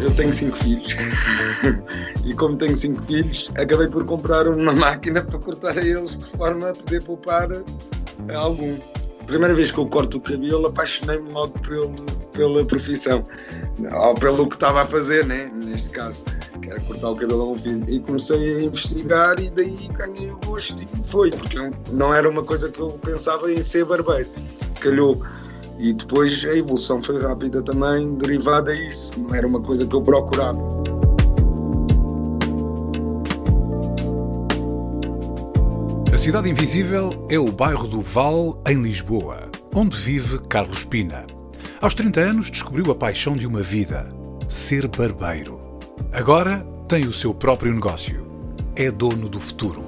Eu tenho cinco filhos e como tenho cinco filhos, acabei por comprar uma máquina para cortar a eles de forma a poder poupar algum. Primeira vez que eu corto o cabelo, apaixonei-me logo pelo, pela profissão, ou pelo que estava a fazer, né? neste caso, que era cortar o cabelo a um filho. E comecei a investigar e daí ganhei o gosto e foi, porque não era uma coisa que eu pensava em ser barbeiro. Calhou. E depois a evolução foi rápida também, derivada a isso, não era uma coisa que eu procurava. A Cidade Invisível é o bairro do Val, em Lisboa, onde vive Carlos Pina. Aos 30 anos descobriu a paixão de uma vida: ser barbeiro. Agora tem o seu próprio negócio. É dono do futuro.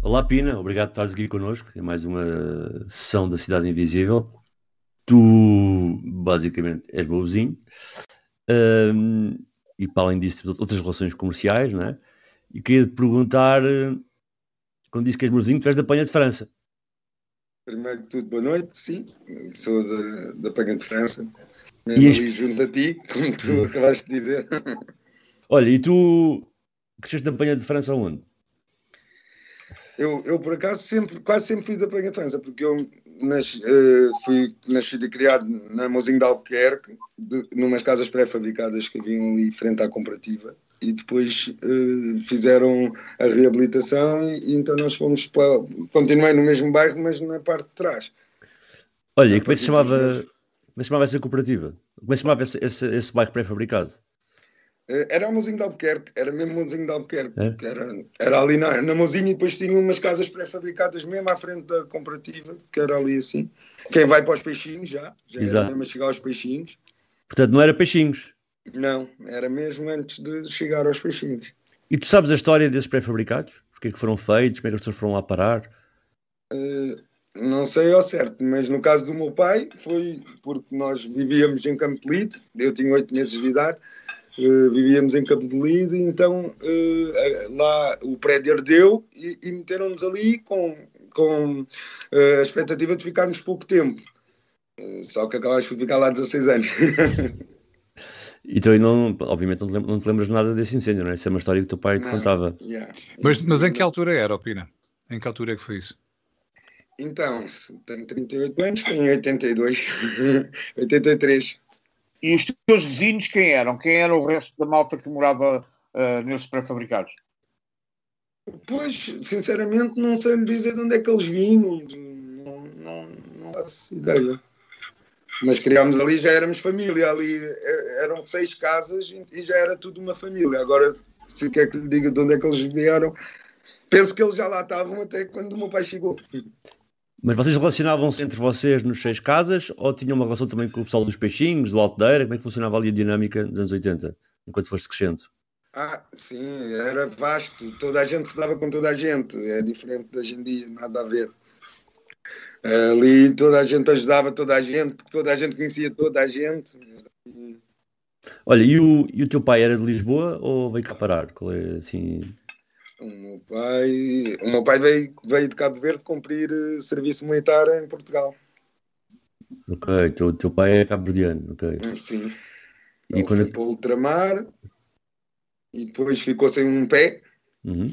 Olá Pina, obrigado por estares aqui connosco. É mais uma sessão da Cidade Invisível. Tu, basicamente, és meu vizinho. Um, e para além disso, temos outras relações comerciais, não é? E queria te perguntar, quando disse que és meu vizinho, tu és da Penha de França. Primeiro de tudo, boa noite, sim. Sou da, da Penha de França. Mesmo ali junto a ti, como tu acabaste de dizer. Olha, e tu cresceste na Penha de França onde? Eu, eu, por acaso, sempre, quase sempre fui da Penha de França, porque eu nas, uh, fui nascido e criado na Mozinho de Albuquerque, de, numas casas pré-fabricadas que haviam ali frente à comparativa, e depois uh, fizeram a reabilitação, e, então nós fomos para. Continuei no mesmo bairro, mas na parte de trás. Olha, e como é que se chamava, como é chamava essa cooperativa? Como é que se chamava esse, esse, esse bairro pré-fabricado? Eh, era o Mozinho de Albuquerque, era mesmo o Mozinho de Albuquerque, é? era, era ali na, na Mozinho e depois tinha umas casas pré-fabricadas mesmo à frente da comparativa, que era ali assim. Quem vai para os peixinhos já, já Exato. era mesmo a chegar aos peixinhos. Portanto, não era peixinhos? Não, era mesmo antes de chegar aos peixinhos. E tu sabes a história desses pré-fabricados? Porque é que foram feitos? Como é que as pessoas foram lá parar? Uh, não sei ao certo, mas no caso do meu pai foi porque nós vivíamos em Campo de Lide, eu tinha oito meses de idade, Uh, vivíamos em Campo de Lide, então uh, lá o prédio ardeu e, e meteram-nos ali com, com a expectativa de ficarmos pouco tempo. só que acabámos por ficar lá 16 anos. Então, não, obviamente, não te, lembras, não te lembras nada desse incêndio, não é? Isso é uma história que o teu pai te não, contava. Yeah. Mas, mas em que altura era, Opina? Em que altura é que foi isso? Então, tenho 38 anos, foi em 82, 83. E os teus vizinhos quem eram? Quem era o resto da malta que morava uh, nesses pré-fabricados? Pois, sinceramente, não sei dizer de onde é que eles vinham. Não, não, não faço ideia. Mas criámos ali, já éramos família. Ali eh, eram seis casas e já era tudo uma família. Agora, se quer que lhe diga de onde é que eles vieram, penso que eles já lá estavam até quando o meu pai chegou. Mas vocês relacionavam-se entre vocês nos seis casas ou tinham uma relação também com o pessoal dos peixinhos, do Alteira? Como é que funcionava ali a dinâmica dos anos 80, enquanto foste crescendo? Ah, sim, era vasto. Toda a gente se dava com toda a gente. É diferente de hoje em dia, nada a ver. Ali toda a gente ajudava toda a gente, toda a gente conhecia toda a gente. Olha, e o, e o teu pai era de Lisboa ou veio cá parar? Qual é assim? O meu pai, o meu pai veio, veio de Cabo Verde cumprir uh, serviço militar em Portugal. Ok, então o teu pai é cabo-verdiano, ok. Hum, sim. E Ele quando... foi para o ultramar e depois ficou sem um pé uhum.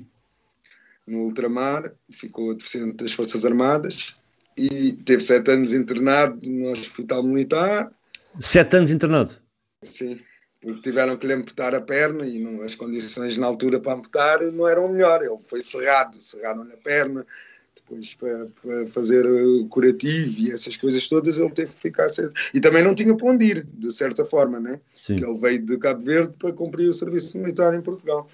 no ultramar, ficou deficiente das Forças Armadas e teve sete anos internado no Hospital Militar. Sete anos internado? Sim porque tiveram que lhe amputar a perna e não, as condições na altura para amputar não eram melhor. Ele foi cerrado, cerraram-lhe a perna, Depois, para, para fazer curativo e essas coisas todas, ele teve que ficar certo. E também não tinha para onde ir, de certa forma, né? Sim. Que ele veio de Cabo Verde para cumprir o serviço militar em Portugal.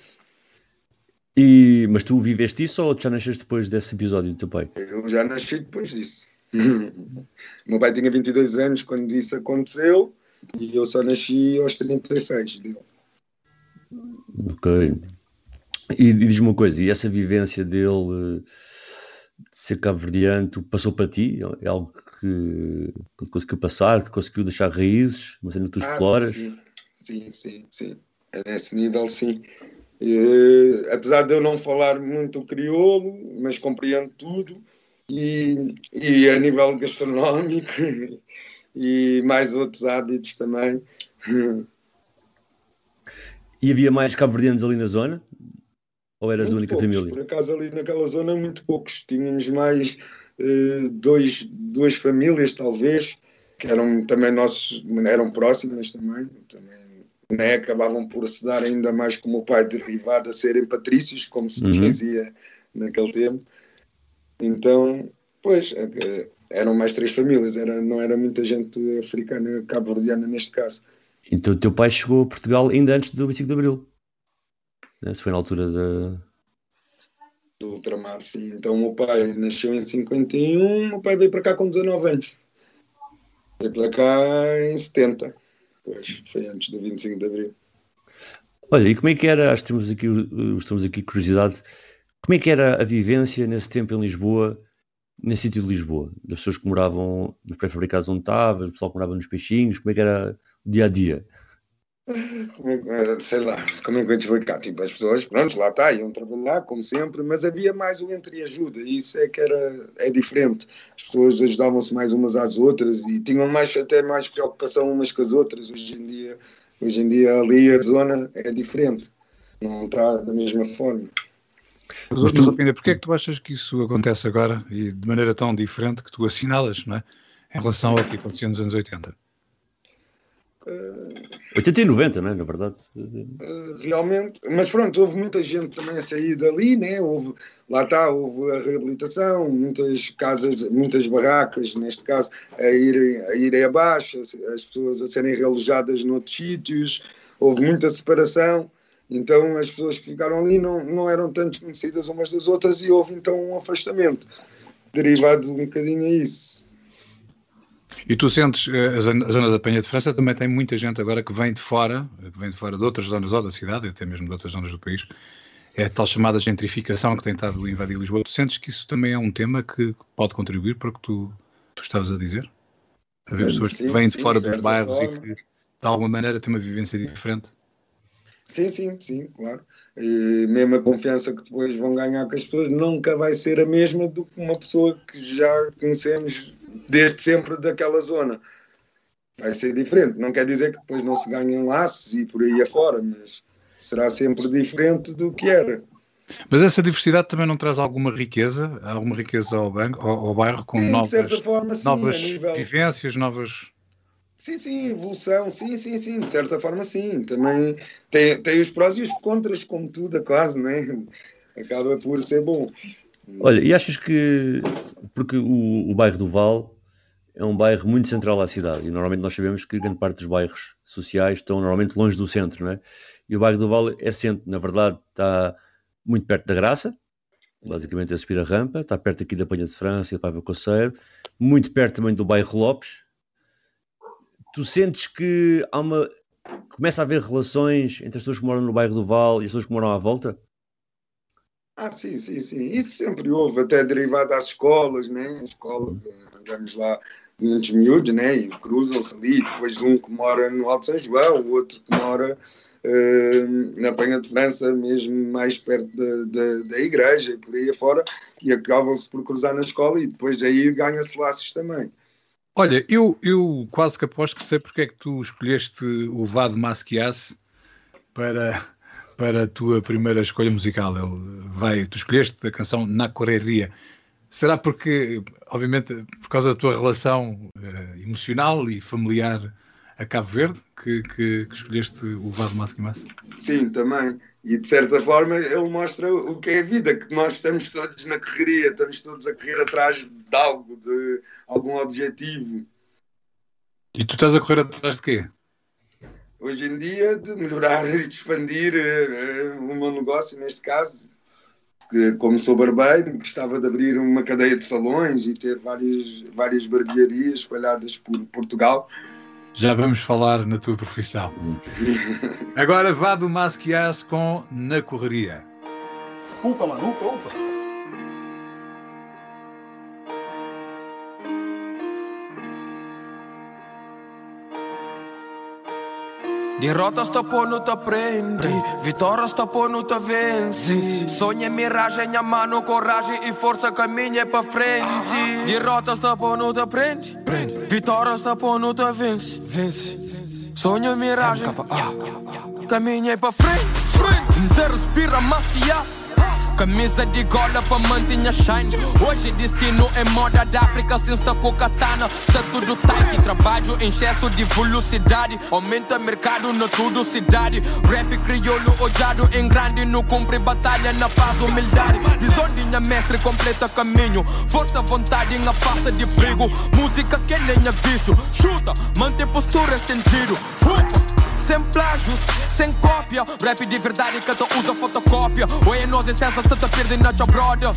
E, mas tu viveste isso ou já nasceste depois desse episódio do teu pai? Eu já nasci depois disso. meu pai tinha 22 anos quando isso aconteceu e eu só nasci aos 36 dele. Ok. E, e diz-me uma coisa, e essa vivência dele de ser cabo-verdiano passou para ti? É algo que, que conseguiu passar, que conseguiu deixar raízes, cena que tu ah, exploras? Sim, sim, sim, sim. É nesse nível, sim. E, apesar de eu não falar muito crioulo, mas compreendo tudo, e, e a nível gastronómico e mais outros hábitos também. E havia mais cabo-verdianos ali na zona? Ou eras muito a única poucos, família? Por acaso ali naquela zona muito poucos. Tínhamos mais uh, dois, duas famílias talvez, que eram também nossos, eram próximas também, também né, acabavam por se dar ainda mais como o pai derivado a serem patrícios, como se uhum. dizia naquele tempo. Então, pois, é eram mais três famílias, era, não era muita gente africana, cabo-verdiana neste caso. Então o teu pai chegou a Portugal ainda antes do 25 de Abril? Né? Se foi na altura da... Do ultramar, sim. Então o meu pai nasceu em 51, o meu pai veio para cá com 19 anos. Veio para cá em 70. Pois, foi antes do 25 de Abril. Olha, e como é que era, acho que temos aqui, estamos aqui curiosidade, como é que era a vivência nesse tempo em Lisboa, nesse sítio de Lisboa? Das pessoas que moravam nos pré-fabricados onde estavas, o pessoal que morava nos peixinhos, como é que era o dia a dia? É sei lá, como é que eu explicar? Tipo, as pessoas, pronto, lá está, iam trabalhar, como sempre, mas havia mais o entre-ajuda, e isso é que era, é diferente. As pessoas ajudavam-se mais umas às outras e tinham mais, até mais preocupação umas com as outras. Hoje em dia, hoje em dia ali a zona é diferente, não está da mesma forma. Mas, mas tu... Porquê é que tu achas que isso acontece agora e de maneira tão diferente que tu assinalas, não é? Em relação ao que acontecia nos anos 80? 80 e 90, não é? Na verdade. Eh, realmente, mas pronto, houve muita gente também a sair dali, né? houve, lá está, houve a reabilitação, muitas casas, muitas barracas, neste caso, a irem, a irem abaixo, as pessoas a serem realojadas noutros sítios, houve muita separação, então as pessoas que ficaram ali não, não eram tanto conhecidas umas das outras e houve então um afastamento, derivado um bocadinho a isso. E tu sentes, eh, a zona da Penha de França também tem muita gente agora que vem de fora, que vem de fora de outras zonas ou da cidade, até mesmo de outras zonas do país, é a tal chamada gentrificação que tem estado a invadir Lisboa. Tu sentes que isso também é um tema que pode contribuir para o que tu, tu estavas a dizer? Haver pessoas sim, que vêm de fora dos bairros forma. e que de alguma maneira têm uma vivência diferente? Sim, sim, sim, claro. E mesmo a confiança que depois vão ganhar com as pessoas nunca vai ser a mesma do que uma pessoa que já conhecemos desde sempre daquela zona. Vai ser diferente. Não quer dizer que depois não se ganhem laços e por aí afora, mas será sempre diferente do que era. Mas essa diversidade também não traz alguma riqueza, alguma riqueza ao, banco, ao, ao bairro com sim, novas, forma, sim, novas nível... vivências, novas. Sim, sim, evolução, sim, sim, sim, de certa forma sim. Também tem, tem os prós e os contras, como tudo, quase, né? Acaba por ser bom. Olha, e achas que. Porque o, o bairro do Val é um bairro muito central à cidade e normalmente nós sabemos que grande parte dos bairros sociais estão normalmente longe do centro, não é? E o bairro do Val é centro, na verdade, está muito perto da Graça, basicamente a subir a rampa, está perto aqui da Panha de França e da Paiva Coceiro, muito perto também do bairro Lopes. Tu sentes que há uma. começa a haver relações entre as pessoas que moram no bairro do Val e as pessoas que moram à volta? Ah, sim, sim, sim. Isso sempre houve, até derivado às escolas, né? A escola, andamos lá muitos miúdos, né? E cruzam-se ali, depois um que mora no Alto São João, o outro que mora uh, na Penha de França, mesmo mais perto da, da, da igreja e por aí afora, e acabam-se por cruzar na escola e depois aí ganha-se laços também. Olha, eu, eu quase que aposto que sei porque é que tu escolheste o Vado Masquias para para a tua primeira escolha musical. Ele vai, tu escolheste a canção Na Correria. Será porque, obviamente, por causa da tua relação uh, emocional e familiar a Cabo Verde que, que, que escolheste o Vado Masque Massa? Sim, também. E de certa forma ele mostra o que é a vida, que nós estamos todos na correria, estamos todos a correr atrás de algo, de algum objetivo. E tu estás a correr atrás de quê? Hoje em dia, de melhorar e de expandir uh, o meu negócio, neste caso, que, como sou barbeiro, gostava de abrir uma cadeia de salões e ter várias, várias barbearias espalhadas por Portugal já vamos falar na tua profissão. Agora vá do Masquias com Na Correria. Upa, mano, upa, upa. Di rota sto ponuto prendi, vittoria sto ponuto vensi. Sogni e mi miraggi, mia mano, coraggio e forza cammini e pa frenti Di rota sto ponuto prendi, vittoria sto ponuto venzi. Sogni e miraggi, cammini e pa frenti Te respira, maschi, Camisa de gola pra manter shine. Hoje destino é moda da África Se está com katana, está tudo tight Trabalho em excesso de velocidade. Aumenta mercado na tudo cidade. Rap crioulo odiado em grande No cumpre batalha na paz, humildade. Visão de minha mestre completa caminho. Força, vontade em afasta de perigo. Música que nem vício Chuta, mantém postura, sentido. Upa sem plágios, sem cópia. Rap de verdade que tu usa fotocópia. É nós essência se te perde na your brother.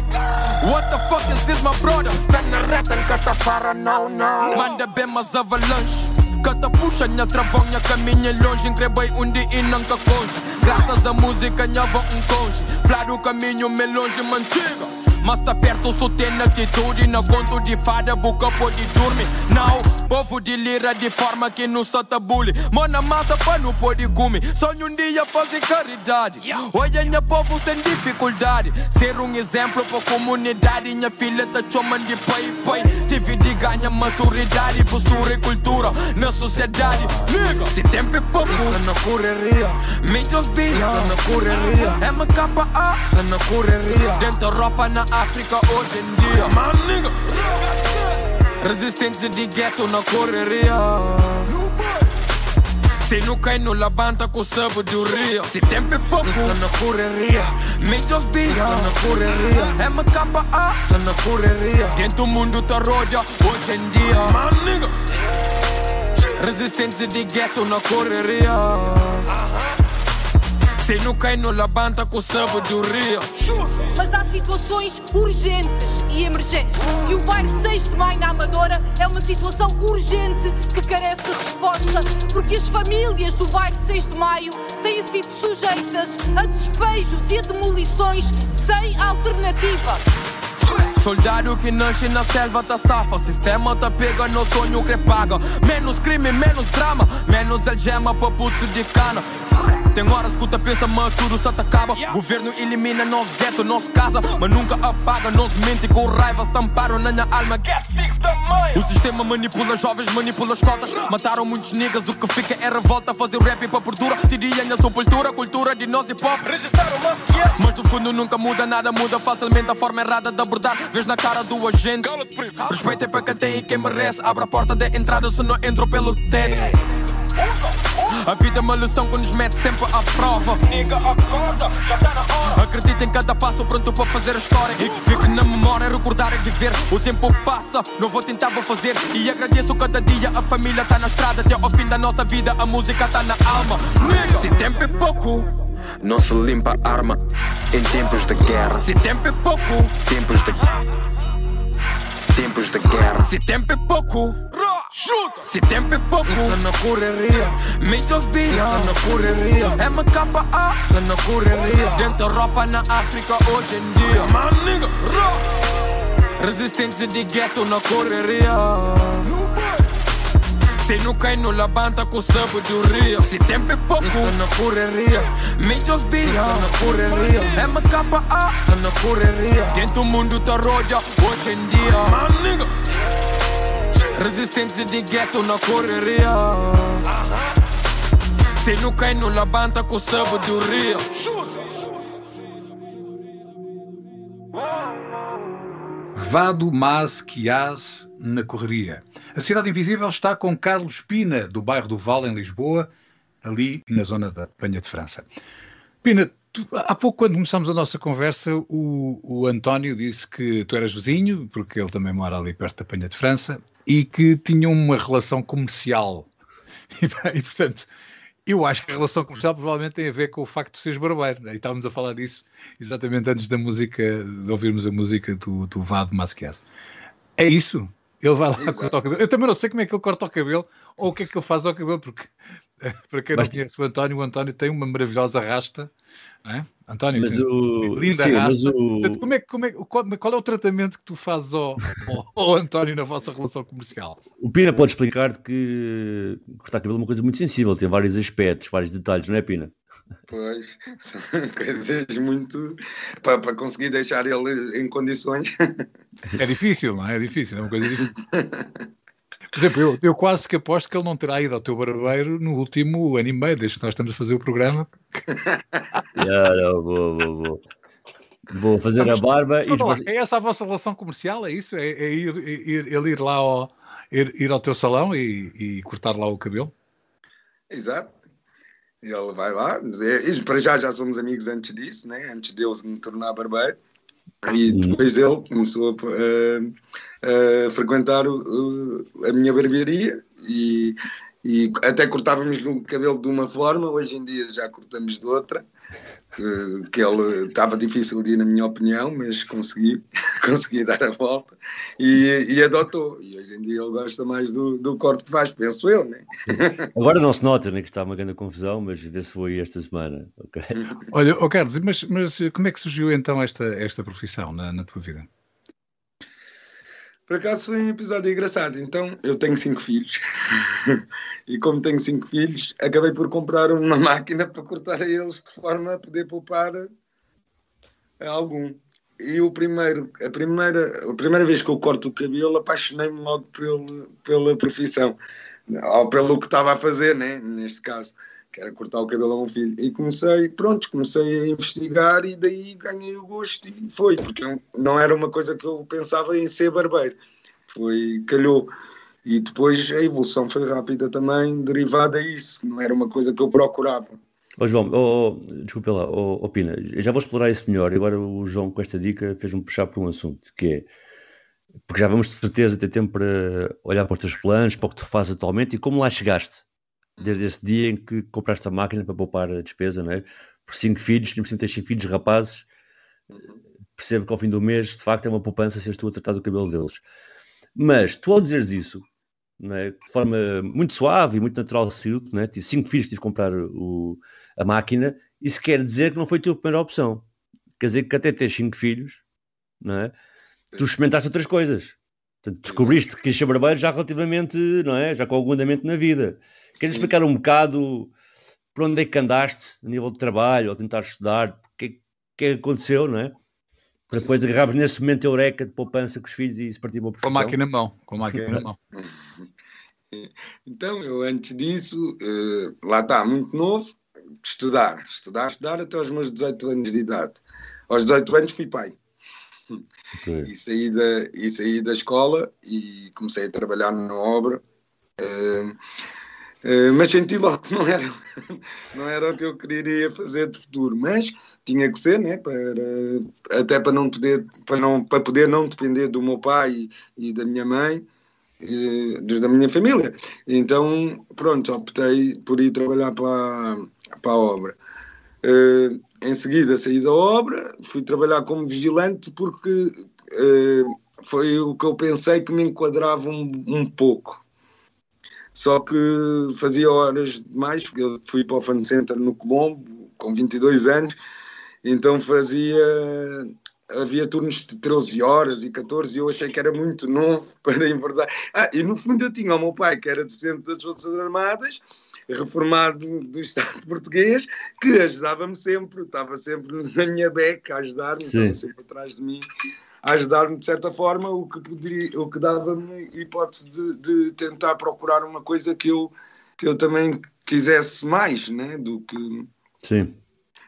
What the fuck is this, my brother? Spend a rap and cut para, não, não. Manda bem, mas avalanche. Cata puxa, minha travão, minha caminha longe Encrebei um dia e não conge Graças à música, minha vão um conge Flá o caminho, me longe, mantiga mas tá perto, só tem atitude. Na conto de fada, boca pode dormir. Não, povo de lira de forma que não só bullying. Mano, massa pra não pode comer. Sonho um dia fazer caridade. Olha, minha povo sem dificuldade. Ser um exemplo pra comunidade. Minha filha tá chamando de pai, pai. Tive de ganhar maturidade, postura e cultura na sociedade. Nigga, se tempo é pouco, está na correria. Mídias diz, está na correria. MKA, está na correria. Dentro roupa na África hoje em dia. Man, nigga. Resistência de gueto na correria. Se não cai no labanta com rio Se tempo é pouco, está na correria Majors D, está na correria MKA, está na correria Dentro do mundo tá roda hoje em dia Man, nigga. Resistência de gueto na correria se não cai no labanta com o samba do rio. Mas há situações urgentes e emergentes. E o bairro 6 de Maio na Amadora é uma situação urgente que carece de resposta, porque as famílias do bairro 6 de Maio têm sido sujeitas a despejos e a demolições sem alternativa. Soldado que nasce na selva tá safa Sistema tá pega no sonho que paga Menos crime, menos drama Menos algema pra putz de cana tem horas que tu pensa, mas tudo só te acaba. Governo elimina nosso gueto, nossa casa, mas nunca apaga. Nos mente com raiva, estamparam na minha alma. O sistema manipula jovens, manipula as cotas. Mataram muitos niggas, o que fica é revolta. Fazer rap pra perdura, tiria na sepultura, cultura de nós e pop. Registraram Mas no fundo nunca muda, nada muda facilmente a forma errada de abordar. Vês na cara do agente. Respeito é para quem tem e quem merece. Abra a porta de entrada se não entro pelo teto. A vida é uma lição que nos mete sempre à prova. Nigga, acorda, já tá na hora. Acredita em cada passo, pronto para fazer a história. E que fique na memória, recordar e viver. O tempo passa, não vou tentar, vou fazer. E agradeço cada dia, a família tá na estrada. Até ao fim da nossa vida, a música tá na alma. Nigga, se tempo é pouco. Não se limpa arma em tempos de guerra. Se tempo é pouco. Tempos de. Tempos de guerra. Se tempo é pouco. Chuta! Se tempo é pouco, está na correria. Majors D, está na correria. MKA, está na correria. Dentro Europa na África hoje em dia. Man, nigga, Resistência de gueto na correria. Se não cai no labanta com o samba do rio Se tempo é pouco, está na correria Majors D, está na correria MKA, está na correria Dentro do mundo tá roda hoje em dia Man, nigga Resistência de gueto na correria Se não cai no labanta com o Vado Mas Quiás na Correria. A Cidade Invisível está com Carlos Pina, do bairro do Val, em Lisboa, ali na zona da Penha de França. Pina, tu, há pouco, quando começámos a nossa conversa, o, o, António disse que tu eras vizinho, porque ele também mora ali perto da Penha de França, e que tinham uma relação comercial. E, e portanto, eu acho que a relação comercial provavelmente tem a ver com o facto de seres barbeiro. Né? E estávamos a falar disso exatamente antes da música, de ouvirmos a música do, do Vado Masquias. É isso? Ele vai lá Exato. cortar o cabelo. Eu também não sei como é que ele corta o cabelo ou o que é que ele faz ao cabelo, porque para quem não conhece o António, o António tem uma maravilhosa rasta é? António, mas o... linda Sim, raça. O... Portanto, como é, como é, qual, qual, é o tratamento que tu fazes ao, ao, ao, António na vossa relação comercial? O Pina pode explicar que cortar cabelo é uma coisa muito sensível, tem vários aspectos, vários detalhes, não é, Pina? Pois, são coisas muito. para, para conseguir deixar ele em condições. É difícil, não é? É difícil, é uma coisa difícil. Por exemplo, eu, eu, quase que aposto que ele não terá ido ao teu barbeiro no último ano e meio, desde que nós estamos a fazer o programa. yeah, não, vou, vou, vou. Vou fazer Vamos, a barba e. Os... É essa a vossa relação comercial? É isso? É, é ir, ir, ele ir lá ao, ir, ir ao teu salão e, e cortar lá o cabelo? Exato. Ele vai lá, e para já já somos amigos antes disso, né? antes de eu me tornar barbeiro. E depois ele começou a, a frequentar o, a minha barbearia e, e até cortávamos o cabelo de uma forma, hoje em dia já cortamos de outra que ele estava difícil de ir, na minha opinião, mas consegui, consegui dar a volta e, e, adotou. E hoje em dia ele gosta mais do, do corte que faz, penso eu, né? Agora não se nota, né, que está uma grande confusão, mas vê se foi esta semana. Okay. Olha, oh Carlos, mas, mas como é que surgiu então esta, esta profissão na, na tua vida? Por acaso foi um episódio engraçado. Então, eu tenho cinco filhos. e como tenho cinco filhos, acabei por comprar uma máquina para cortar a eles de forma a poder poupar algum. E o primeiro, a, primeira, a primeira vez que eu corto o cabelo, apaixonei-me logo pelo, pela profissão. Ou pelo que estava a fazer, né? neste caso que era cortar o cabelo a um filho. E comecei, pronto, comecei a investigar e daí ganhei o gosto e foi, porque não era uma coisa que eu pensava em ser barbeiro. Foi, calhou. E depois a evolução foi rápida também, derivada a isso, não era uma coisa que eu procurava. Oh, João, oh, oh, desculpa lá, oh, Pina, já vou explorar isso melhor. Agora o João, com esta dica, fez-me puxar por um assunto que é porque já vamos de certeza ter tempo para olhar para os teus planos, para o que tu fazes atualmente e como lá chegaste desde esse dia em que compraste a máquina para poupar a despesa, não é? Por cinco filhos, cima tens cinco filhos rapazes, percebo que ao fim do mês, de facto, é uma poupança seres tu a tratar do cabelo deles. Mas tu, ao dizeres isso, é? de forma muito suave e muito natural, não é? Tive cinco filhos, tive que comprar o, a máquina, isso quer dizer que não foi a tua primeira opção. Quer dizer que até tens cinco filhos, não é? Tu experimentaste outras coisas. Portanto, descobriste que ser barbeiro já relativamente, não é? Já com algum andamento na vida. Queres explicar um bocado por onde é que andaste a nível de trabalho, ou tentar estudar, o que, que aconteceu, não é? Para depois agarrarmos nesse momento eureka de poupança com os filhos e se partir uma profissão. Com a máquina na mão, com a máquina na mão. Então, eu antes disso, uh, lá está, muito novo, estudar, estudar, estudar até aos meus 18 anos de idade. Aos 18 anos fui pai. Okay. E, saí da, e saí da escola e comecei a trabalhar na obra. Uh, uh, mas senti logo que não era, não era o que eu queria fazer de futuro, mas tinha que ser, né, para, até para não poder, para não, para poder não depender do meu pai e, e da minha mãe, e, da minha família. Então, pronto, optei por ir trabalhar para, para a obra. Uh, em seguida saí da obra, fui trabalhar como vigilante porque uh, foi o que eu pensei que me enquadrava um, um, pouco. Só que fazia horas demais, porque eu fui para o Fan Center no Colombo com 22 anos, então fazia. Havia turnos de 13 horas e 14 e eu achei que era muito novo para em verdade. Ah, e no fundo eu tinha o meu pai que era docente das Forças Armadas reformado do Estado português, que ajudava-me sempre, estava sempre na minha beca a ajudar-me, estava sempre atrás de mim, a ajudar-me de certa forma, o que, poderia, o que dava-me hipótese de, de, tentar procurar uma coisa que eu, que eu também quisesse mais, né, do que... Sim.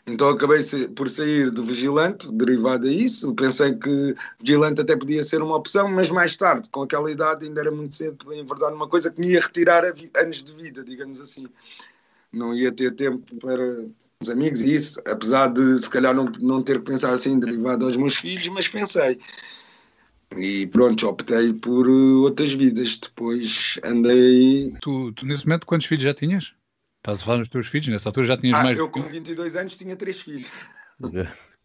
Então acabei por sair de vigilante, derivado a isso. Pensei que vigilante até podia ser uma opção, mas mais tarde, com aquela idade, ainda era muito cedo para verdade uma coisa que me ia retirar anos de vida, digamos assim. Não ia ter tempo para os amigos e isso, apesar de se calhar não, não ter que pensar assim derivado aos meus filhos, mas pensei. E pronto, optei por uh, outras vidas. Depois andei. Tu, tu, nesse momento, quantos filhos já tinhas? Estás a falar nos teus filhos? Nessa altura já tinhas ah, mais. Eu, com 22 anos, tinha três filhos.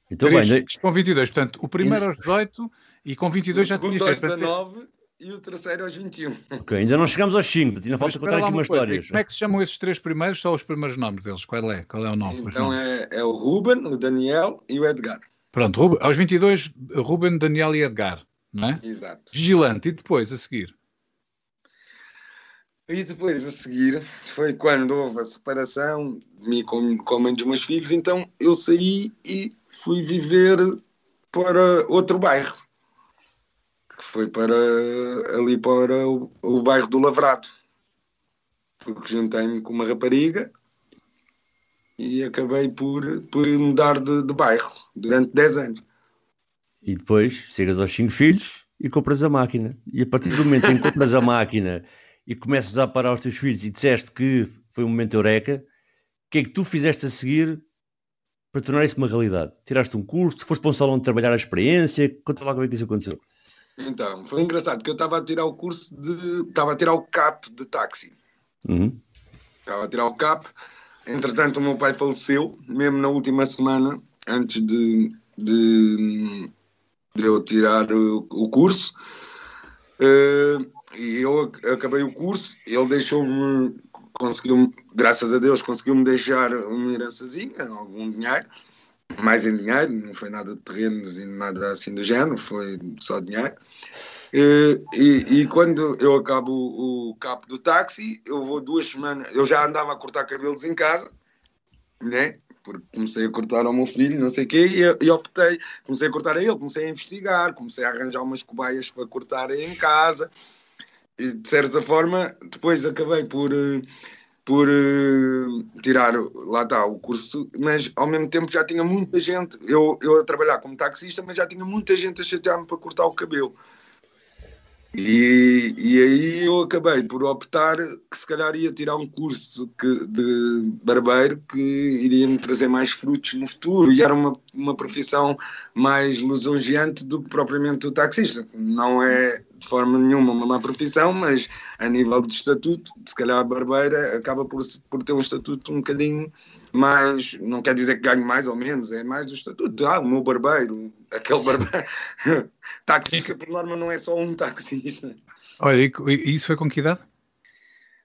Então, três bem, com 22, portanto, o primeiro aos 18 e com 22 o já tinhas. O segundo aos 19 e o terceiro aos 21. Ok, ainda não chegamos aos 5, ainda falta contar aqui uma história. Como é que se chamam esses três primeiros? Só os primeiros nomes deles? Qual é? Qual é o nome? Então é, é, o Ruben, o Daniel e o Edgar. Pronto, Ruben, aos 22, Ruben, Daniel e Edgar não é? Exato. Vigilante, e depois a seguir? E depois a seguir foi quando houve a separação de mim com, com a mãe dos meus filhos, então eu saí e fui viver para outro bairro, que foi para ali para o, o bairro do Lavrado, porque juntei-me com uma rapariga e acabei por, por mudar de, de bairro durante 10 anos. E depois chegas aos 5 filhos e compras a máquina. E a partir do momento em que compras a máquina e começas a parar os teus filhos e disseste que foi um momento eureka, o que é que tu fizeste a seguir para tornar isso uma realidade? Tiraste um curso, foste para um salão de trabalhar a experiência, conta lá como é que isso aconteceu. Então, foi engraçado que eu estava a tirar o curso de. estava a tirar o CAP de táxi. Uhum. Estava a tirar o CAP. Entretanto, o meu pai faleceu, mesmo na última semana, antes de, de, de eu tirar o, o curso. Uh, e eu acabei o curso, ele deixou-me, conseguiu graças a Deus, conseguiu-me deixar uma herançazinha, algum dinheiro, mais em dinheiro, não foi nada de terrenos e nada assim do género, foi só dinheiro. E, e, e, quando eu acabo o, o capo do táxi, eu vou duas semanas, eu já andava a cortar cabelos em casa, né? porque comecei a cortar ao meu filho, não sei o quê, e, e, optei, comecei a cortar a ele, comecei a investigar, comecei a arranjar umas cobaias para cortar em casa, e de certa forma, depois acabei por, eh, por uh, tirar, lá está, o curso, mas ao mesmo tempo já tinha muita gente, eu, eu a trabalhar como taxista, mas já tinha muita gente a chatear-me para cortar o cabelo. E, e aí eu acabei por optar que se calhar ia tirar um curso que, de barbeiro que iria me trazer mais frutos no futuro e era uma, uma profissão mais lisonjeante do que propriamente o taxista. Não é de forma nenhuma uma má profissão, mas a nível de estatuto, se calhar a barbeira acaba por, por ter um estatuto um bocadinho mais, não quer dizer que ganhe mais ou menos, é mais do estatuto. Ah, o meu barbeiro, aquele barbeiro. taxista, por norma, não é só um taxista. Olha, e isso foi com que idade?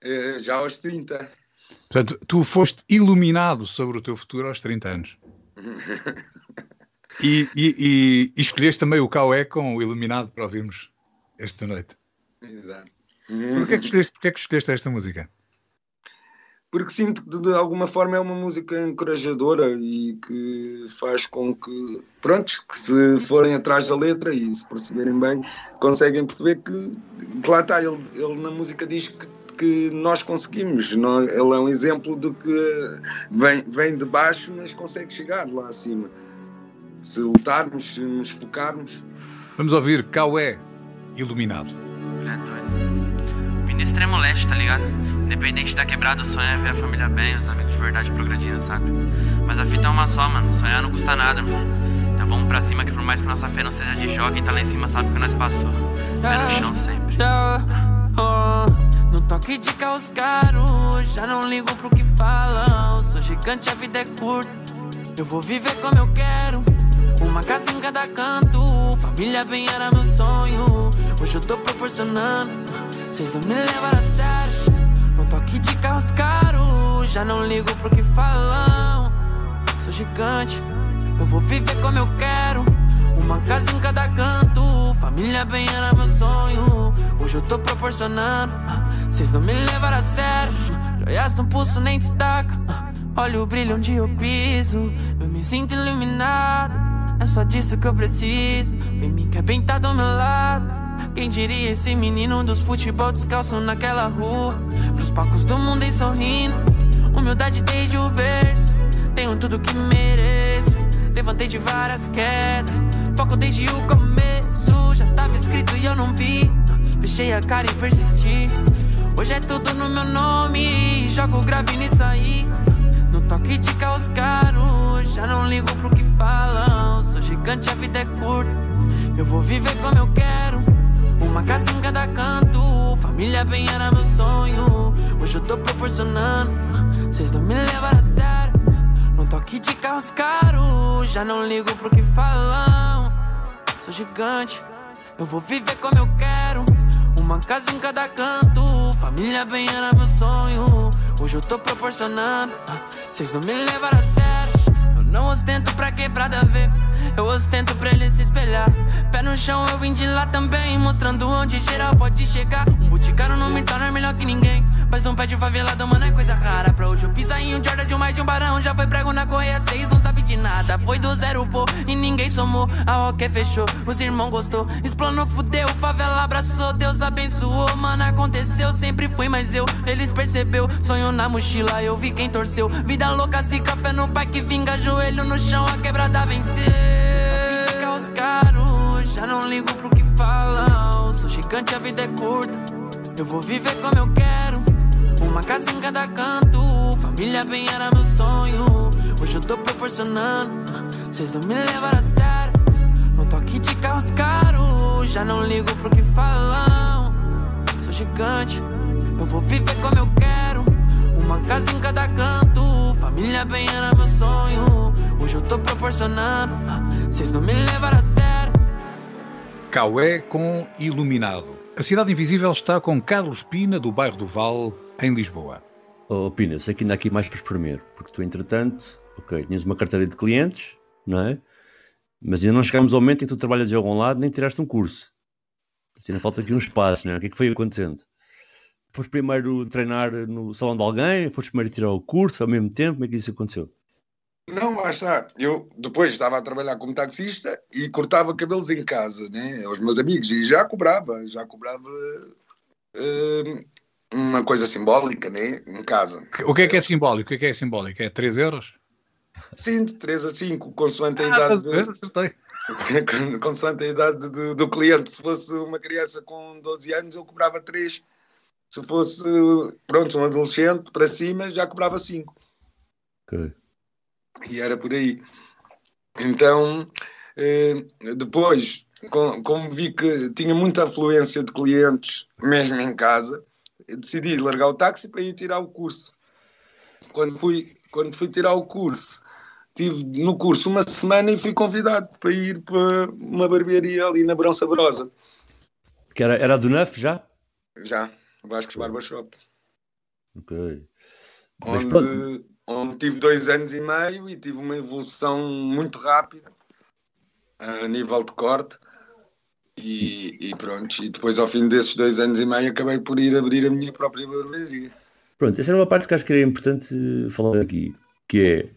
Uh, já aos 30. Portanto, tu foste iluminado sobre o teu futuro aos 30 anos. e, e, e, e escolheste também o Caué com o Iluminado para ouvirmos esta noite. Exato. Porquê é que escolheste, porquê é que escolheste esta música? Porque sinto que de alguma forma é uma música encorajadora e que faz com que, pronto, que se forem atrás da letra e se perceberem bem, conseguem perceber que, que lá está, ele, ele na música diz que que nós conseguimos. Nós, ele é um exemplo de que vem, vem de baixo, mas consegue chegar lá acima. Se lutarmos, se nos focarmos. Vamos ouvir Caué Iluminado. Vim do extremo leste, tá ligado? Independente da quebrada, o sonho é ver a família bem, os amigos de verdade progredindo, saca? Mas a fita é uma só, mano. Sonhar não custa nada, mano. Então vamos pra cima que por mais que nossa fé não seja de jogo, quem tá lá em cima sabe que nós passou. Pé no chão sempre. No toque de caos caro, já não ligo pro que falam. Sou gigante, a vida é curta. Eu vou viver como eu quero. Uma casa em cada canto, família bem era meu sonho. Hoje eu tô proporcionando, vocês não me levaram a sério. No toque de carros caros, já não ligo pro que falam. Sou gigante, eu vou viver como eu quero. Uma casa em cada canto, família bem era meu sonho. Hoje eu tô proporcionando, vocês não me levaram a sério. Joias no pulso nem destaca. Olha o brilho onde eu piso, eu me sinto iluminado. É só disso que eu preciso. Vem me quer bem tá do meu lado. Quem diria esse menino dos futebol descalço naquela rua? Pros palcos do mundo e sorrindo. Humildade desde o berço. tenho tudo que mereço. Levantei de várias quedas, foco desde o começo. Já tava escrito e eu não vi. Fechei a cara e persisti. Hoje é tudo no meu nome, jogo grave nisso aí. No toque de caos caro, já não ligo pro que falam. Sou gigante, a vida é curta. Eu vou viver como eu quero. Uma casa em cada canto, família bem era meu sonho. Hoje eu tô proporcionando, vocês não me levaram a sério. No toque de carros caros, já não ligo pro que falam. Sou gigante, eu vou viver como eu quero. Uma casa em cada canto, família bem era meu sonho. Hoje eu tô proporcionando, vocês não me levaram a sério. Eu não ostento pra quebrada ver. Eu ostento pra ele se espelhar. Pé no chão, eu vim de lá também. Mostrando onde geral pode chegar. Um boticário não me torna melhor que ninguém. Mas não pede favelado, mano, é coisa rara. Pra hoje eu pisar em um Jordan de um mais de um barão. Já foi prego na correia seis, não sabe de nada. Foi do zero, pô, e ninguém somou. A rock fechou, os irmãos gostou. Explanou, fudeu, favela abraçou. Deus abençoou, mano, aconteceu. Sempre fui, mas eu, eles percebeu. Sonho na mochila, eu vi quem torceu. Vida louca, se café no pai que vinga. Joelho no chão, a quebrada venceu. Fica os caros, já não ligo pro que falam. Sou gigante, a vida é curta. Eu vou viver como eu quero. Uma casa em cada canto. Família bem era meu sonho. Hoje eu tô proporcionando. Vocês não me levaram a sério. No toque de carros caros. Já não ligo pro que falam. Sou gigante. Eu vou viver como eu quero. Uma casa em cada canto. Família bem era meu sonho. Hoje eu tô proporcionando. Vocês não me levaram a sério. Caué com Iluminado. A Cidade Invisível está com Carlos Pina, do bairro do Val, em Lisboa. Oh, Pina, sei que ainda aqui mais para exprimir, porque tu, entretanto, ok, tinhas uma carteira de clientes, não é? Mas ainda não chegámos ao momento em que tu trabalhas de algum lado nem tiraste um curso. Ainda falta aqui um espaço, não é? O que é que foi acontecendo? Foste primeiro treinar no salão de alguém? Foste primeiro tirar o curso ao mesmo tempo? Como é que isso aconteceu? Não, lá está. Eu depois estava a trabalhar como taxista e cortava cabelos em casa, né? Aos meus amigos. E já cobrava, já cobrava uh, uma coisa simbólica, né? Em casa. O que é que é simbólico? O que é que é simbólico? É 3 euros? Sim, de 3 a 5, consoante a Ah, idade. estás a ver? Acertei. consoante a idade do, do cliente. Se fosse uma criança com 12 anos, eu cobrava 3. Se fosse, pronto, um adolescente para cima, já cobrava 5. Ok. E era por aí. Então, eh, depois, com- como vi que tinha muita afluência de clientes, mesmo em casa, decidi largar o táxi para ir tirar o curso. Quando fui, quando fui tirar o curso, tive no curso uma semana e fui convidado para ir para uma barbearia ali na Brão Sabrosa. Que era, era do NUF já? Já, Vascos Barbershop. Ok. Mas pronto, onde, tive dois anos e meio e tive uma evolução muito rápida a nível de corte e, e pronto, e depois ao fim desses dois anos e meio acabei por ir abrir a minha própria barbearia. Pronto, essa era uma parte que acho que era importante falar aqui, que é,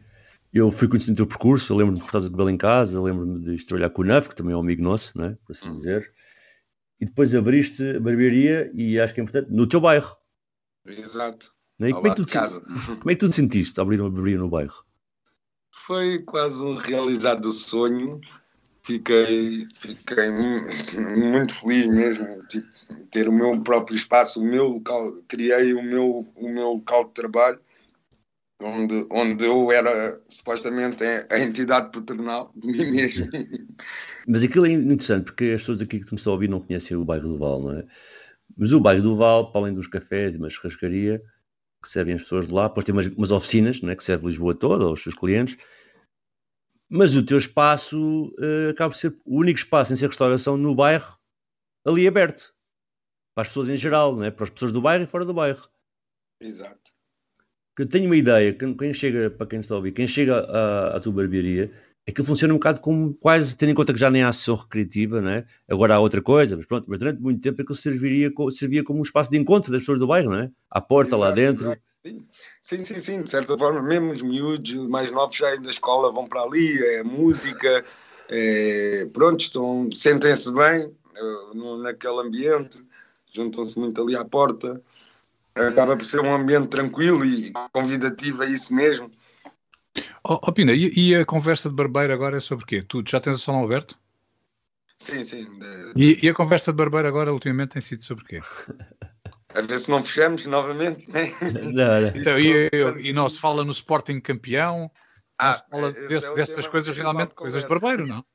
eu fui conhecendo o teu percurso, eu lembro-me de cortar o cabelo em casa, lembro-me de trabalhar com o NUF, que também é um amigo nosso, não é? por assim Uhum. dizer, e depois abriste a barbearia, e acho que é importante, no teu bairro, Exato, é? E ao como, é que tu te, como é que tu te sentiste abrir uma no bairro? Foi quase um realizado sonho. Fiquei, fiquei mu- muito feliz mesmo, tipo, ter o meu próprio espaço, o meu local, criei o meu, o meu local de trabalho, onde, onde eu era supostamente a entidade paternal de mim mesmo. Mas aquilo é interessante, porque as pessoas aqui que nos estão a ouvir não conhecem o bairro do Val, não é? Mas o bairro do Val, para além dos cafés e uma churrascaria, que servem as pessoas de lá, depois tem umas, umas oficinas, não é? que serve Lisboa toda, aos seus clientes, mas o teu espaço eh, acaba por ser o único espaço em ser restauração no bairro, ali aberto, para as pessoas em geral, não é? para as pessoas do bairro e fora do bairro. Exato. Que eu tenho uma ideia, que quem chega, para quem está a ouvir, quem chega à, à tua barbearia, aquilo funciona um bocado como quase, tendo em conta que já nem há sessão recreativa, não é? Agora há outra coisa, mas pronto, mas durante muito tempo aquilo serviria, servia como um espaço de encontro das pessoas do bairro, não é? À porta, lá Exato, dentro. exato. Sim, sim, sim, de certa forma, mesmo os miúdos os mais novos já da escola vão para ali, é música, é, pronto, estão, sentem-se bem eh, naquele ambiente, juntam-se muito ali à porta, acaba por ser um ambiente tranquilo e convidativo a isso mesmo. Oh, oh Pina, e, e, a conversa de barbeiro agora é sobre o quê? Tu já tens o salão aberto? Sim, sim. De... E, e, a conversa de barbeiro agora ultimamente tem sido sobre o quê? A ver se não fechamos novamente, né? Então, e, e, não se fala no Sporting campeão, ah, não se fala desse, é dessas coisas realmente, de coisas de barbeiro, não?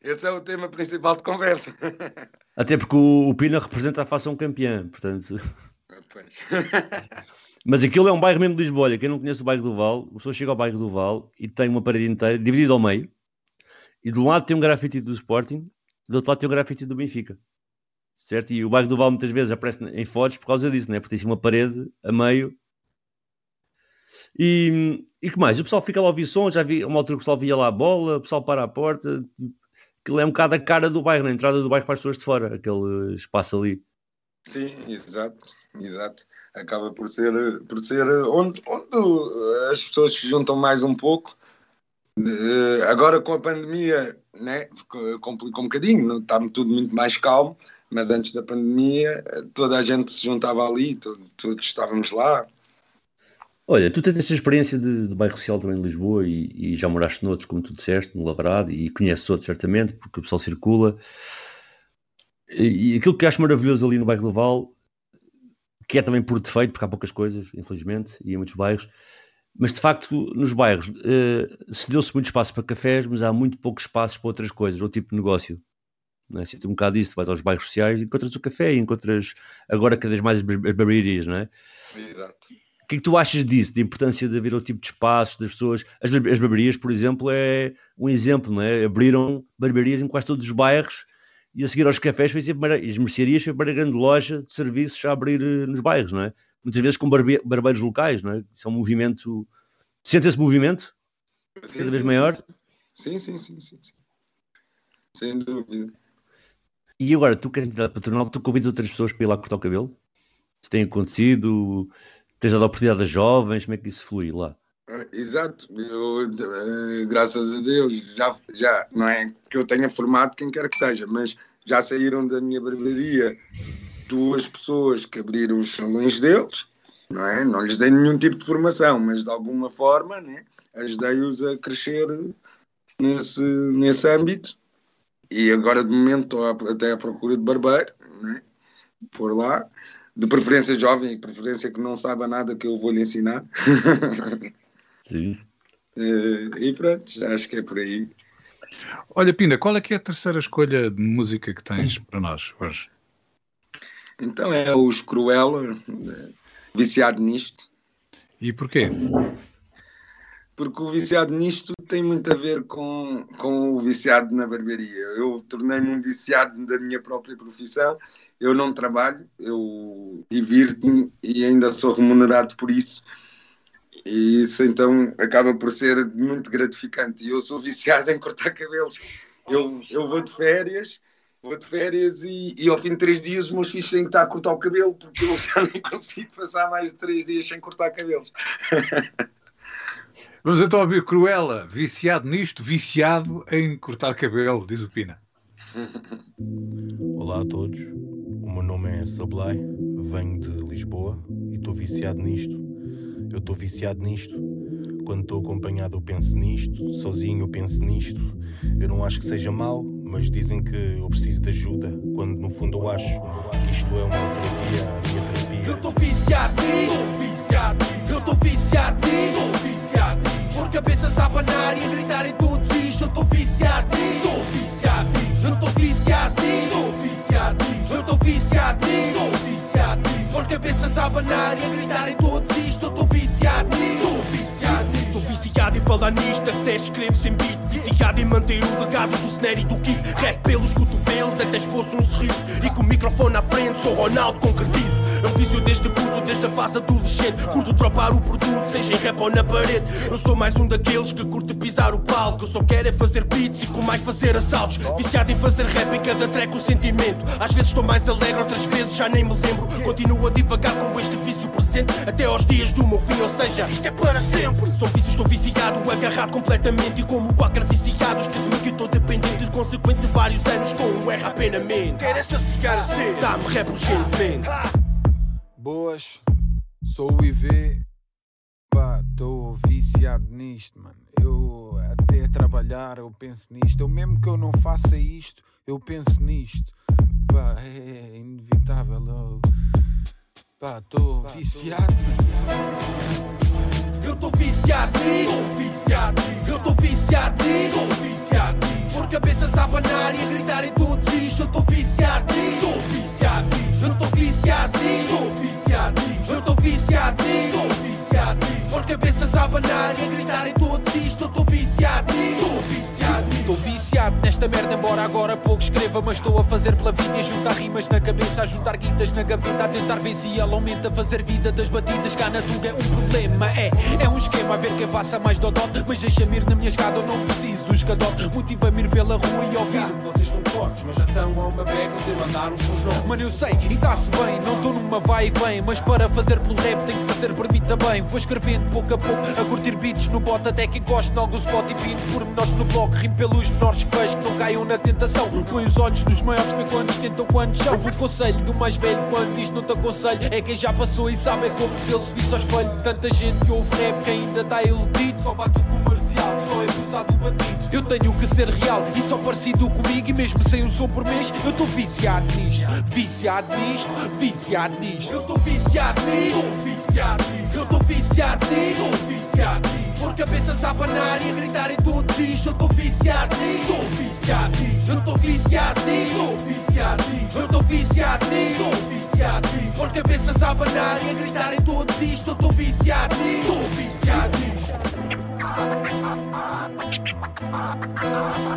Esse é o tema principal de conversa. Até porque o, o Pina representa a fação campeã, portanto. Pois. Mas aquilo é um bairro mesmo de Lisboa. Olha, quem não conhece o bairro do Val, a pessoa chega ao bairro do Val e tem uma parede inteira, dividida ao meio, e de um lado tem um grafite do Sporting, do outro lado tem um grafite do Benfica. Certo? E o bairro do Val muitas vezes aparece em fotos por causa disso, né? porque tem assim uma parede a meio. E, e que mais? O pessoal fica lá a ouvir som, já vi uma altura que o pessoal via lá a bola, o pessoal para a porta. Aquilo é um bocado a cara do bairro, na entrada do bairro para as pessoas de fora, aquele espaço ali. Sim, exato, exato. Acaba por ser, por ser onde, onde as pessoas se juntam mais um pouco. Eh, agora com a pandemia, né, complicou um bocadinho, está tudo muito mais calmo, mas antes da pandemia toda a gente se juntava ali, todos, todos estávamos lá. Olha, tu tens essa experiência de, de bairro social também em Lisboa e, e, já moraste noutros, como tu disseste, no Lavrado, e conheces outros certamente, porque o pessoal circula. E, e aquilo que acho maravilhoso ali no bairro do Val, que é também por defeito, porque há poucas coisas, infelizmente, e em muitos bairros, mas de facto nos bairros uh, se deu-se muito espaço para cafés, mas há muito pouco espaço para outras coisas, outro tipo de negócio. Não é? Sinto um bocado isso, tu vais aos bairros sociais e encontras o café e encontras agora cada vez mais as barbearias, não é? Exato. O que é que tu achas disso, da importância de haver outro tipo de espaços, das pessoas? As, as barbarias, por exemplo, é um exemplo, não é? Abriram barbearias em quase todos os bairros e a seguir aos cafés foi sempre, as mercearias foi a grande loja de serviços a abrir eh, nos bairros, não é? Muitas vezes com barbe, barbeiros locais, não é? Isso é um movimento. Sente esse movimento? Sim, cada vez sim, maior? Sim. sim, sim, sim, sim. Sem dúvida. E agora, tu queres entrar patronal, tu convidas outras pessoas para ir lá cortar o cabelo? Isso tem acontecido? Tens dado a oportunidade a jovens? Como é que isso flui lá? Exato, eu, eh, graças a Deus, já, já não é que eu tenha formado quem quer que seja, mas já saíram da minha barbearia duas pessoas que abriram os salões deles, não é? Não lhes dei nenhum tipo de formação, mas de alguma forma, né, ajudei-os a crescer nesse, nesse âmbito. E agora, de momento, estou até à procura de barbeiro, né, por lá, de preferência jovem, preferência que não saiba nada que eu vou lhe ensinar. Sim. Uh, e pronto, acho que é por aí. Olha, Pina, qual é que é a terceira escolha de música que tens para nós hoje? Então é os Cruella, viciado nisto. E porquê? Porque o viciado nisto tem muito a ver com, com o viciado na barbearia. Eu tornei-me um viciado da minha própria profissão. Eu não trabalho, eu divirto-me e ainda sou remunerado por isso e isso então acaba por ser muito gratificante. E eu sou viciado em cortar cabelos. Eu, eu vou de férias, vou de férias e, e ao fim de três dias os meus filhos têm que estar a cortar o cabelo, porque eu já não consigo passar mais de três dias sem cortar cabelos. Vamos então ouvir Cruella, viciado nisto, viciado em cortar cabelo, diz o Pina. Olá a todos, o meu nome é Sablai, venho de Lisboa e estou viciado nisto eu estou viciado nisto. Quando estou acompanhado, eu penso nisto. Sozinho, eu penso nisto. Eu não acho que seja mau, mas dizem que eu preciso de ajuda. Quando no fundo eu acho que isto é uma terapia, a minha terapia. Eu estou viciado nisto. Viciado. Eu estou viciado nisto. Viciado. Por cabeças a abanar e a gritar em todos isto. Eu estou viciado nisto. Viciado. Eu estou viciado nisto. Viciado. Eu estou viciado nisto. Viciado. Por cabeças a abanar e a gritar em todos isto. Eu estou viciado em falar nisto, até escrevo sem beat. Viciado em manter o legado do snare e do kit. Rap pelos cotovelos, até exposto um sorriso. E com o microfone à frente, sou Ronaldo concretizo. Eu vício desde puto, desde a fase adolescente. Curto dropar o produto, seja em rap ou na parede. Eu sou mais um daqueles que curte pisar o palco. Eu só quero é fazer beats e com mais fazer assaltos. Viciado em fazer rap em cada track o sentimento. Às vezes estou mais alegre, outras vezes já nem me lembro. Continuo a divagar com este vício presente até aos dias do meu fim, ou seja, isto é para sempre. Sou vício, estou viciado, agarrado completamente. E como qualquer viciado, esqueço-me que estou dependente. Consequente de vários anos com um R na mente. Quero saciar a sede, dá-me rap urgentemente. Boas, sou o IV Pá, estou viciado nisto, mano. Eu até trabalhar eu penso nisto. Eu mesmo que eu não faça isto, eu penso nisto. Pá, é, é inevitável. Eu... Pá, estou viciado, mano. Eu tô viciado nisto, viciado Eu tô viciado nisto, viciado Por cabeças a banar e a gritar em todos isto Eu tô viciado nisto, viciado Eu tô viciado nisto, viciado Eu tô viciado nisto, viciado Por cabeças a banar e a gritar em todos isto Eu tô Estou viciado nesta merda, embora agora pouco escreva Mas estou a fazer pela vida e a juntar rimas na cabeça A juntar guitas na gaveta, a tentar ver se ela aumenta Fazer vida das batidas, cá na tuga é um problema É, é um esquema, a ver quem passa mais dodó Mas deixa-me ir na minha escada, eu não preciso do escadote Motiva-me ir pela rua e ouvir. Vocês estão fortes, mas já estão a uma beca sem mandar os seus nomes. Mano, eu sei, e dá-se bem, não estou numa vai e vem Mas para fazer pelo rap tenho que fazer por mim também. Vou escrevendo pouco a pouco, a curtir beats no bot Até que encosto em algum spot e pinto por menores no bloco Rimo pelos menores que vejo que não caiam na tentação. Põe os olhos nos maiores, vê quantos tentam quantos são. O conselho do mais velho quando diz não te aconselho. É quem já passou e sabe é como se ele se visse ao espelho. Tanta gente que ouve rap que ainda está iludido. Só bate o comercial, só é usado o bandido Eu tenho que ser real e só parecido comigo E mesmo sem um som por mês, eu estou viciado nisto Viciado nisto, viciado nisto Eu tô viciado nisto, viciado Eu tô viciado nisto, viciado Por cabeças a banar e a gritar em todos isto Eu tô viciado nisto, viciado Eu tô viciado nisto, viciado Eu tô viciado nisto, viciado Por cabeças a banar e a gritar em todos isto Eu tô viciado nisto, viciado I'm sorry.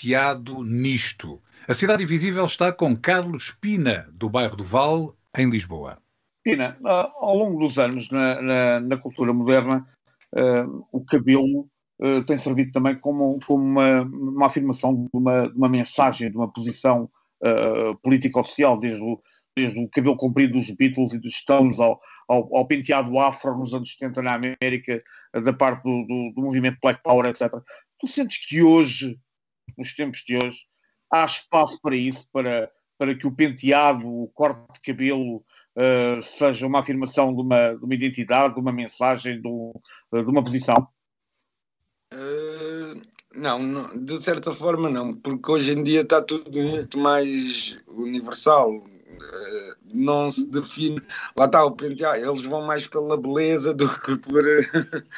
Viciado nisto. A Cidade Invisível está com Carlos Pina, do bairro do Val, em Lisboa. Pina, ao longo dos anos na, na- na cultura moderna, ah, o cabelo ah, tem servido também como, como uma, uma afirmação de uma, uma mensagem, de uma posição ah, política oficial, desde o, desde o cabelo comprido dos Beatles e dos Stones ao, ao, ao penteado afro nos anos 70 na América, da parte do, do, do movimento Black Power, etc. Tu sentes que hoje, nos tempos de hoje, há espaço para isso, para, para que o penteado, o corte de cabelo uh, seja uma afirmação de uma, de uma identidade, de uma mensagem, de, um- de uma posição? Eh, não, de certa forma não, porque hoje em dia está tudo muito mais universal. Eh, não se define. Lá está o penteado, eles vão mais pela beleza do que por,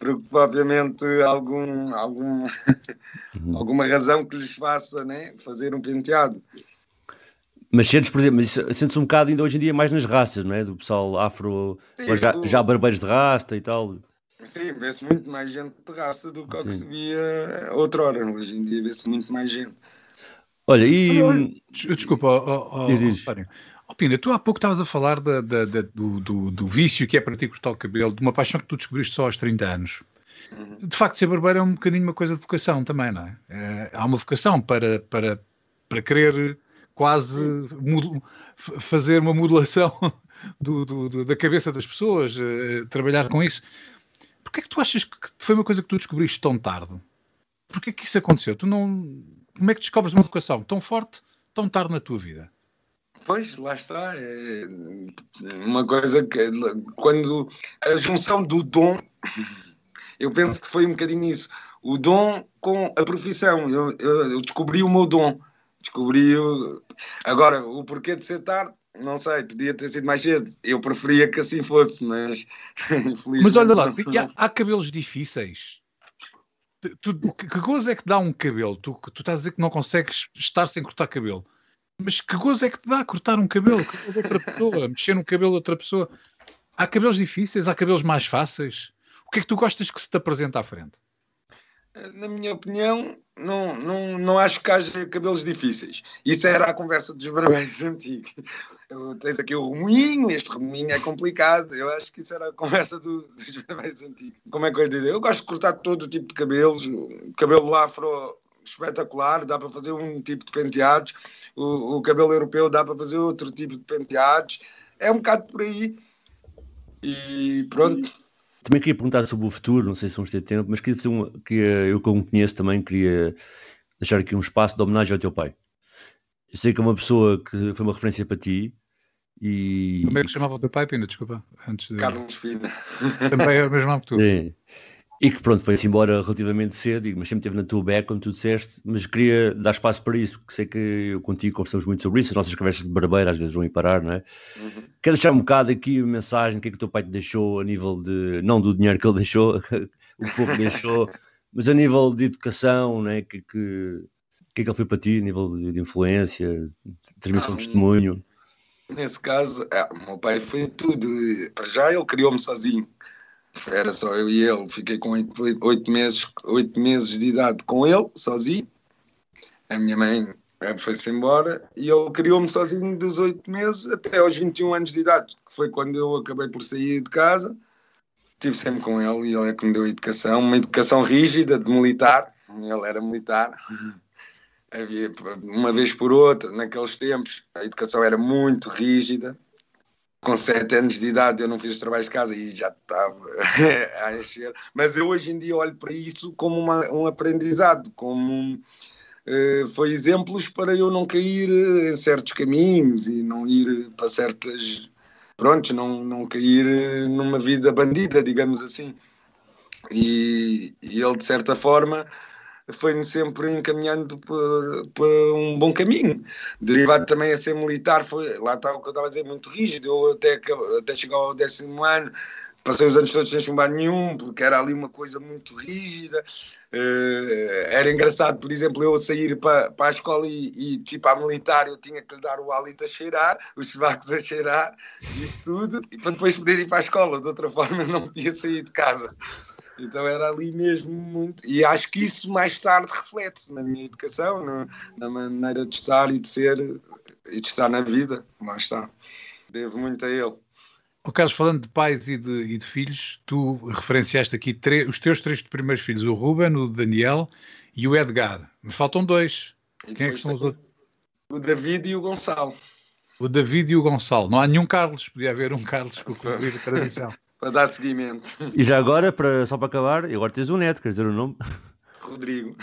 propriamente algum, algum, alguma razão que lhes faça né, fazer um penteado. Mas sentes, por exemplo, sentes um bocado ainda hoje em dia mais nas raças, não é? Do pessoal afro, Sim, já, o- já barbeiros de rasta e tal. Sim, vê-se muito mais gente de raça do que o que se via outrora. Hoje em dia vê-se muito mais gente. Olha, e. Des- Desculpa, Diz, diz. Ó, Pina, tu há pouco estavas a falar da- da- da- do, do- do vício que é para ti cortar o cabelo, de uma paixão que tu descobriste só aos 30 anos. De facto, ser barbeiro é um bocadinho uma coisa de vocação também, não é? É, há uma vocação para, para, para querer quase fazer uma modulação do- do- do- da cabeça das pessoas, eh, trabalhar com isso. Porquê é que tu achas que foi uma coisa que tu descobriste tão tarde? Porquê é que isso aconteceu? Tu não... Como é que descobres uma vocação tão forte, tão tarde na tua vida? Pois, lá está. É uma coisa que quando a junção do dom, eu penso que foi um bocadinho isso. O dom com a profissão. Eu, eu- eu descobri o meu dom. Descobri o... Agora, o porquê de ser tarde, não sei, podia ter sido mais cedo. Eu preferia que assim fosse, mas. Mas olha lá, há, há cabelos difíceis. tu, que, que gozo é que dá um cabelo? Tu, tu estás a dizer que não consegues estar sem cortar cabelo. Mas que gozo é que te dá cortar um cabelo? Cabelo de outra pessoa, mexer no cabelo de outra pessoa. Há cabelos difíceis, há cabelos mais fáceis. O que é que tu gostas que se te apresente à frente? Na minha opinião, não, não, não acho que haja cabelos difíceis. Isso era a conversa dos barbeiros antigos. Eu, tens aqui o remoinho, este remoinho é complicado. Eu acho que isso era a conversa do, dos barbeiros antigos. Como é que eu ia dizer? Eu gosto de cortar todo o tipo de cabelos. Cabelo afro espetacular, dá para fazer um tipo de penteados. O, o cabelo europeu dá para fazer outro tipo de penteados. É um bocado por aí. E pronto. Também queria perguntar sobre o futuro, não sei se vamos ter tempo, mas queria dizer uma, que eu como conheço também queria deixar aqui um espaço de homenagem ao teu pai. Eu sei que é uma pessoa que foi uma referência para ti e... Como é que chamava o teu pai, Pina? Desculpa. Antes de... Carlos Pina. Também é o mesmo nome que tu. Sim. E que pronto, foi-se embora relativamente cedo, mas sempre esteve na tua back, como tu disseste, mas queria dar espaço para isso, porque sei que eu contigo conversamos muito sobre isso, as nossas conversas de barbeiro às vezes vão ir parar, não é? Uhum. Quero deixar um bocado aqui a mensagem, o que é que o teu pai te deixou a nível de, não do dinheiro que ele deixou, o que pouco deixou, mas a nível de educação, não é? Que, que, que é que ele foi para ti, a nível de, de influência, de transmissão ah, de testemunho? Nesse caso, é, o meu pai foi tudo, para já ele criou-me sozinho era só eu e ele. Fiquei com oito, meses, oito meses de idade com ele, sozinho. A minha mãe eh, foi-se embora e ele criou-me sozinho dos oito meses até aos 21 anos de idade, que foi quando eu acabei por sair de casa. Estive sempre com ele e ele é que me deu educação, uma educação rígida de militar. Ele era militar. Havia uma vez por outra, naqueles tempos, a educação era muito rígida com sete anos de idade eu não fiz os trabalhos de casa e já estava a encher. Mas eu hoje em dia olho para isso como uma, um aprendizado, como uh, foi exemplos para eu não cair em certos caminhos e não ir para certas. Pronto, não, não cair numa vida bandida, digamos assim. E, e ele, de certa forma, foi-me sempre encaminhando para, um bom caminho. Derivado também a ser militar, foi, lá está o que eu estava a dizer, muito rígido. Eu até, até chegar ao décimo ano, passei os anos todos sem chumbar nenhum, porque era ali uma coisa muito rígida. Uh, era engraçado, por exemplo, eu sair para, para a escola e, e tipo a militar, eu tinha que lhe dar o hálito a cheirar, os chuvacos a cheirar, isso tudo, e para depois poder ir para a escola. De outra forma, eu não podia sair de casa. Então era ali mesmo muito. E acho que isso mais tarde reflete-se na minha educação, na, na, maneira de estar e de ser e de estar na vida. Lá está. Devo muito a ele. O Carlos, falando de pais e de, e de filhos, tu referenciaste aqui os teus três primeiros filhos, o Ruben, o Daniel e o Edgar. Me faltam dois. E Quem é que são os outros? O David e o Gonçalo. O David e o Gonçalo. Não há nenhum Carlos, podia haver um Carlos com a tradição para dar seguimento. E já agora, para, só para acabar, agora tens um neto, queres dizer o nome? Rodrigo.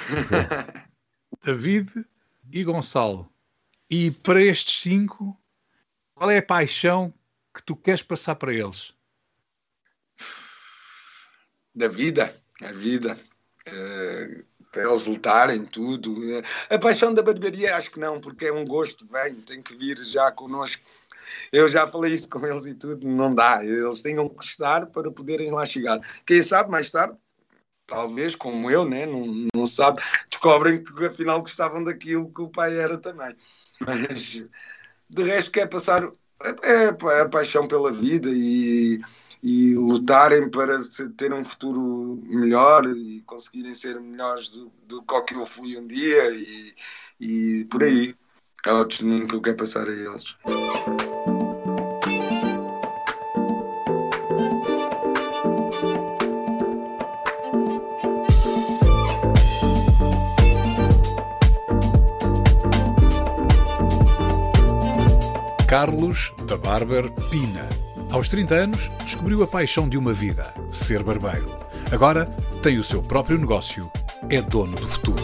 David e Gonçalo. E para estes cinco, qual é a paixão que tu queres passar para eles? Da vida, a vida. Uh, para eles lutarem, tudo. A paixão da barbearia, acho que não, porque é um gosto, vem, tem que vir já connosco eu já falei isso com eles e tudo, não dá. Eles tenham que estar para poderem lá chegar. Quem sabe mais tarde, talvez, como eu, né? não, não sabe, descobrem que afinal gostavam daquilo que o pai era também. Mas de resto, quer passar é, é a paixão pela vida e, e lutarem para ter um futuro melhor e conseguirem ser melhores do, do que eu fui um dia e, e por aí. É o testemunho que eu quero passar a eles. Carlos da Barber Pina. Aos 30 anos, descobriu a paixão de uma vida, ser barbeiro. Agora tem o seu próprio negócio, é dono do futuro.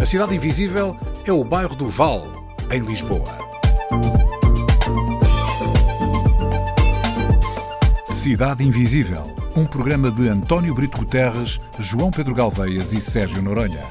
A Cidade Invisível é o bairro do Val, em Lisboa. Cidade Invisível, um programa de António Brito Guterres, João Pedro Galveias e Sérgio Noronha